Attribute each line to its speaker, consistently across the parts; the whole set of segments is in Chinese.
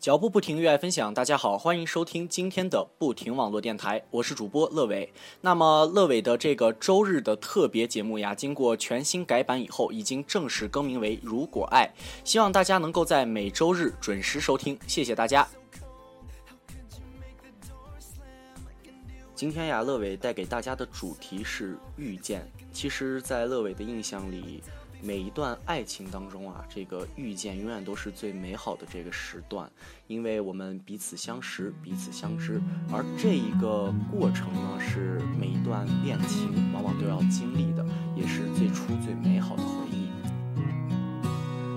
Speaker 1: 脚步不停，热爱分享。大家好，欢迎收听今天的不停网络电台，我是主播乐伟。那么，乐伟的这个周日的特别节目呀，经过全新改版以后，已经正式更名为《如果爱》，希望大家能够在每周日准时收听，谢谢大家。今天呀，乐伟带给大家的主题是遇见。其实，在乐伟的印象里。每一段爱情当中啊，这个遇见永远都是最美好的这个时段，因为我们彼此相识，彼此相知，而这一个过程呢，是每一段恋情往往都要经历的，也是最初最美好的回忆。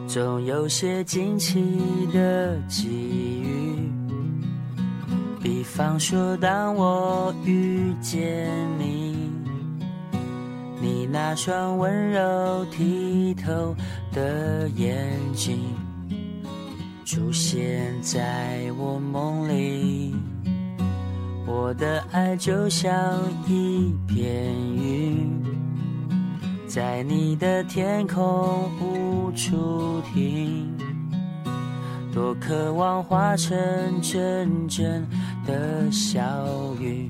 Speaker 2: 总有些惊奇的际遇，比方说，当我遇见你。你那双温柔剔透的眼睛出现在我梦里，我的爱就像一片云，在你的天空无处停，多渴望化成阵阵的小雨。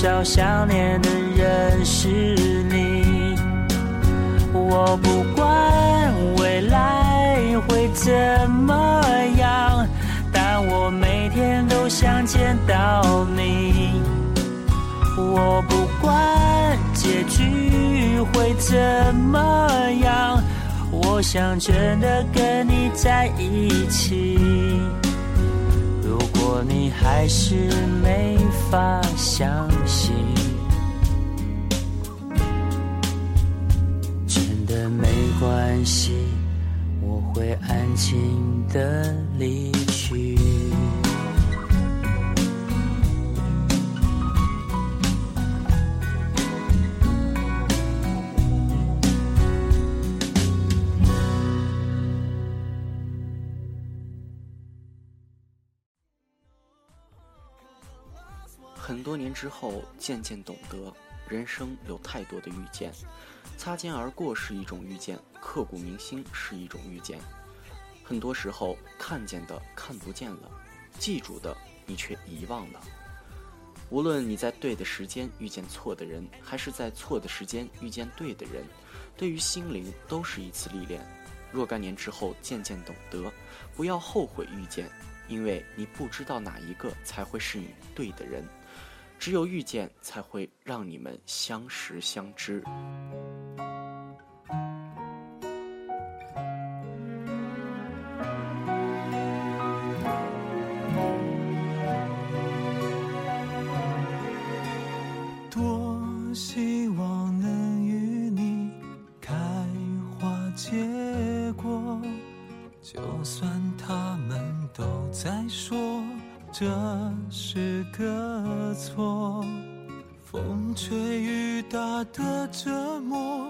Speaker 2: 少想念的人是你。我不管未来会怎么样，但我每天都想见到你。我不管结局会怎么样，我想真的跟你在一起。如果你还是没法相信，真的没关系，我会安静的离去。
Speaker 1: 之后，渐渐懂得，人生有太多的遇见，擦肩而过是一种遇见，刻骨铭心是一种遇见。很多时候，看见的看不见了，记住的你却遗忘了。无论你在对的时间遇见错的人，还是在错的时间遇见对的人，对于心灵都是一次历练。若干年之后，渐渐懂得，不要后悔遇见，因为你不知道哪一个才会是你对的人。只有遇见才会让你们相识相知。
Speaker 3: 多希望能与你开花结果就算他们都在说这是个错，风吹雨打的折磨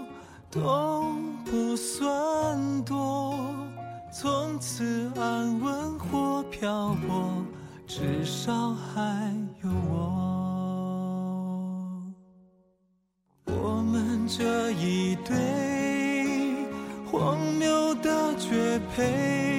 Speaker 3: 都不算多。从此安稳或漂泊，至少还有我。我们这一对荒谬的绝配，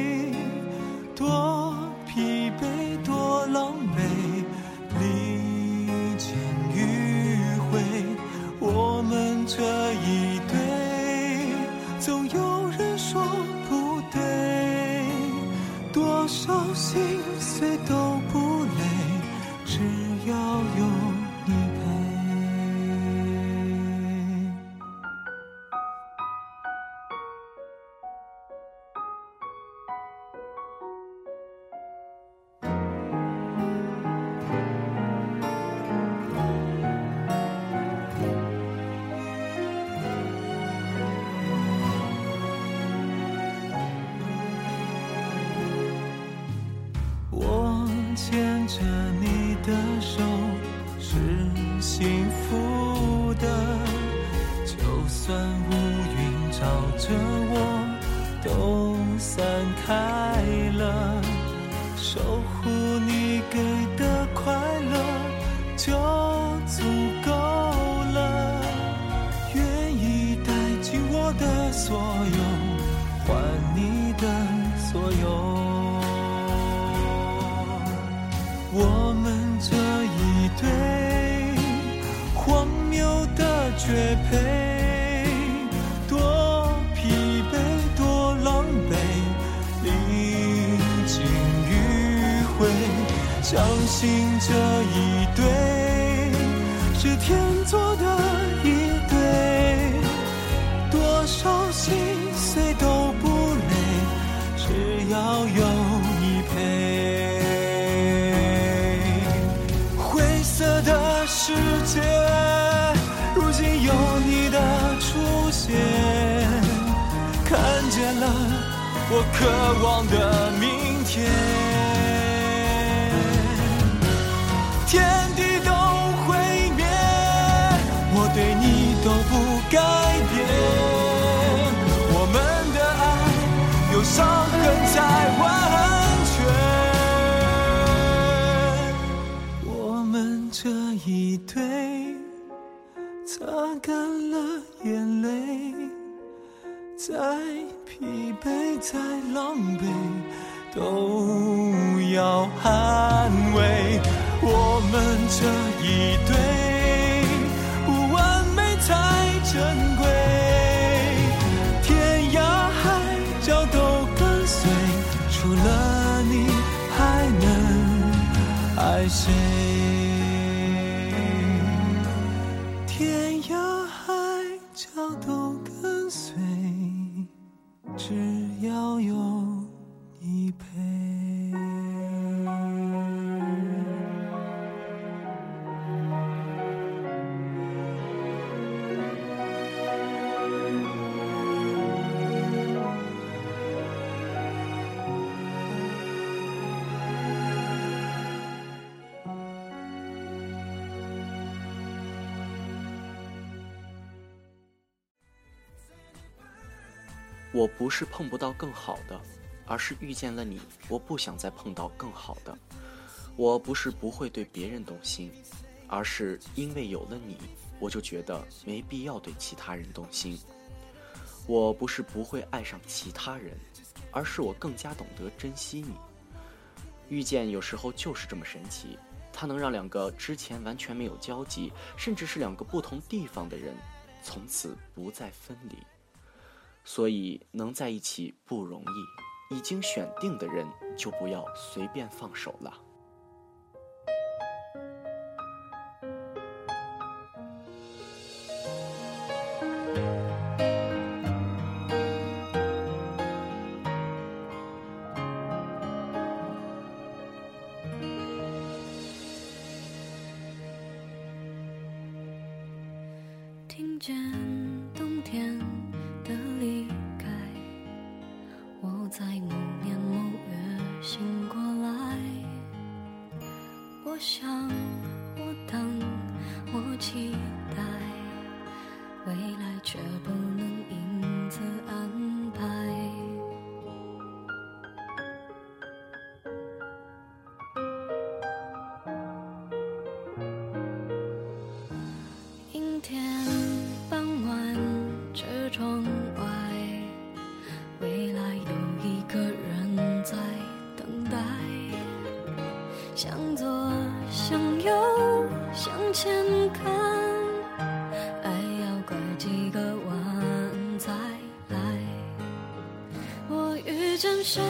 Speaker 3: 牵着你的手是幸福的，就算乌云罩着我，都散开了。守护你给的快乐就足够了，愿意带进我的所有，信这一对是天作的一对，多少心碎都不累，只要有你陪。灰色的世界，如今有你的出现，看见了我渴望的明天。天地都毁灭，我对你都不改变。我们的爱有伤痕才完全。我们这一对，擦干了眼泪，再疲惫再狼狈，都要捍卫。我们这一对，不完美才珍贵，天涯海角都跟随，除了你还能爱谁？天涯海角都跟随，只要有
Speaker 1: 我不是碰不到更好的，而是遇见了你，我不想再碰到更好的。我不是不会对别人动心，而是因为有了你，我就觉得没必要对其他人动心。我不是不会爱上其他人，而是我更加懂得珍惜你。遇见有时候就是这么神奇，它能让两个之前完全没有交集，甚至是两个不同地方的人，从此不再分离。所以能在一起不容易，已经选定的人就不要随便放手了。
Speaker 4: 想，我等，我期待，未来却不能因此像谁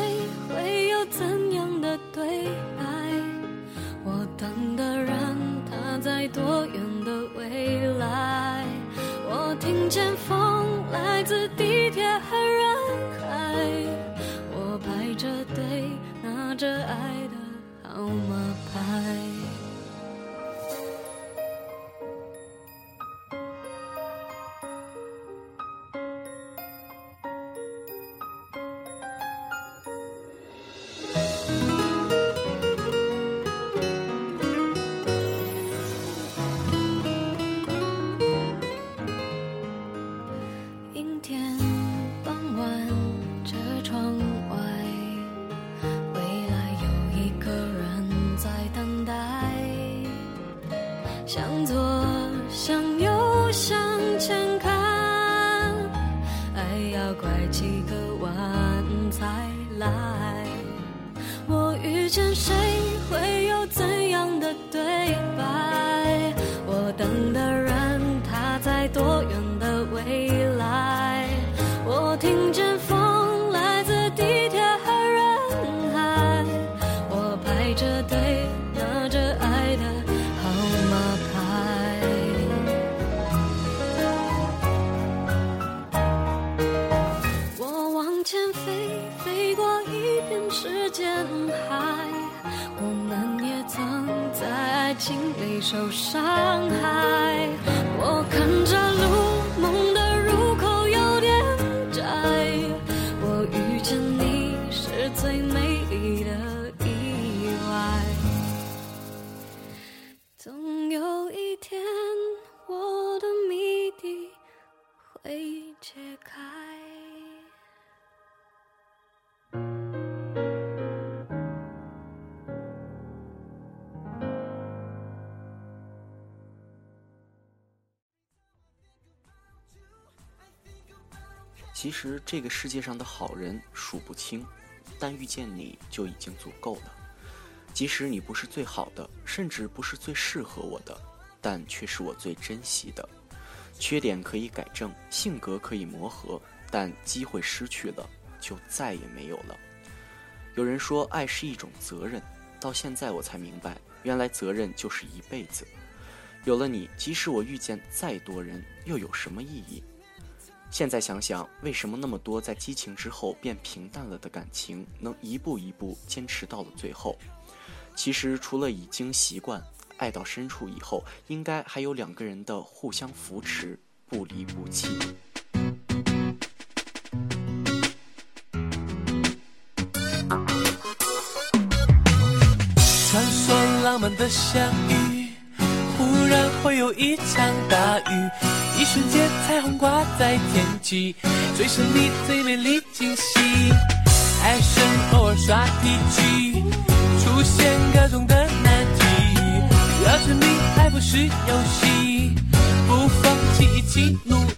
Speaker 4: 会有怎样的对白？我等的人，他在多远的未来？受伤害。
Speaker 1: 其实这个世界上的好人数不清，但遇见你就已经足够了。即使你不是最好的，甚至不是最适合我的，但却是我最珍惜的。缺点可以改正，性格可以磨合，但机会失去了，就再也没有了。有人说爱是一种责任，到现在我才明白，原来责任就是一辈子。有了你，即使我遇见再多人，又有什么意义？现在想想，为什么那么多在激情之后变平淡了的感情，能一步一步坚持到了最后？其实，除了已经习惯，爱到深处以后，应该还有两个人的互相扶持，不离不弃。
Speaker 5: 传说浪漫的相遇，忽然会有一场大雨，瞬间彩虹挂在天际，最神秘、最美丽惊喜。爱神偶尔耍脾气，出现各种的难题。要证明爱不是游戏，不放弃，一起努力。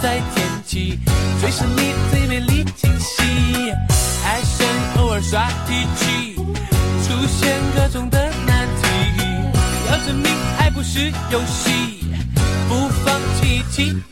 Speaker 5: 在天际，最神秘最美丽惊喜。爱神偶尔耍脾气，出现各种的难题，要证明爱不是游戏，不放弃，一起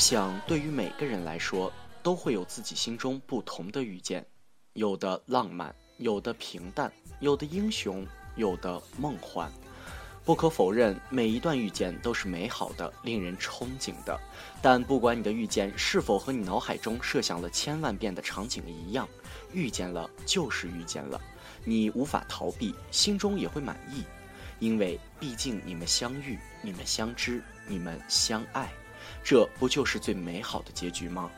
Speaker 1: 想，对于每个人来说，都会有自己心中不同的遇见，有的浪漫，有的平淡，有的英雄，有的梦幻。不可否认，每一段遇见都是美好的，令人憧憬的。但不管你的遇见是否和你脑海中设想了千万遍的场景一样，遇见了就是遇见了，你无法逃避，心中也会满意，因为毕竟你们相遇，你们相知，你们相爱。这不就是最美好的结局吗？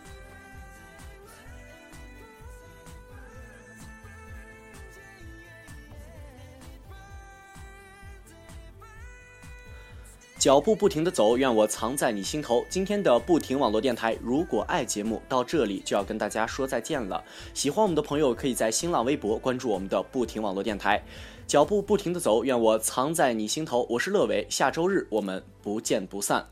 Speaker 1: 脚步不停的走，愿我藏在你心头。今天的不停网络电台，如果爱节目到这里就要跟大家说再见了。喜欢我们的朋友可以在新浪微博关注我们的不停网络电台。脚步不停的走，愿我藏在你心头。我是乐伟，下周日我们不见不散。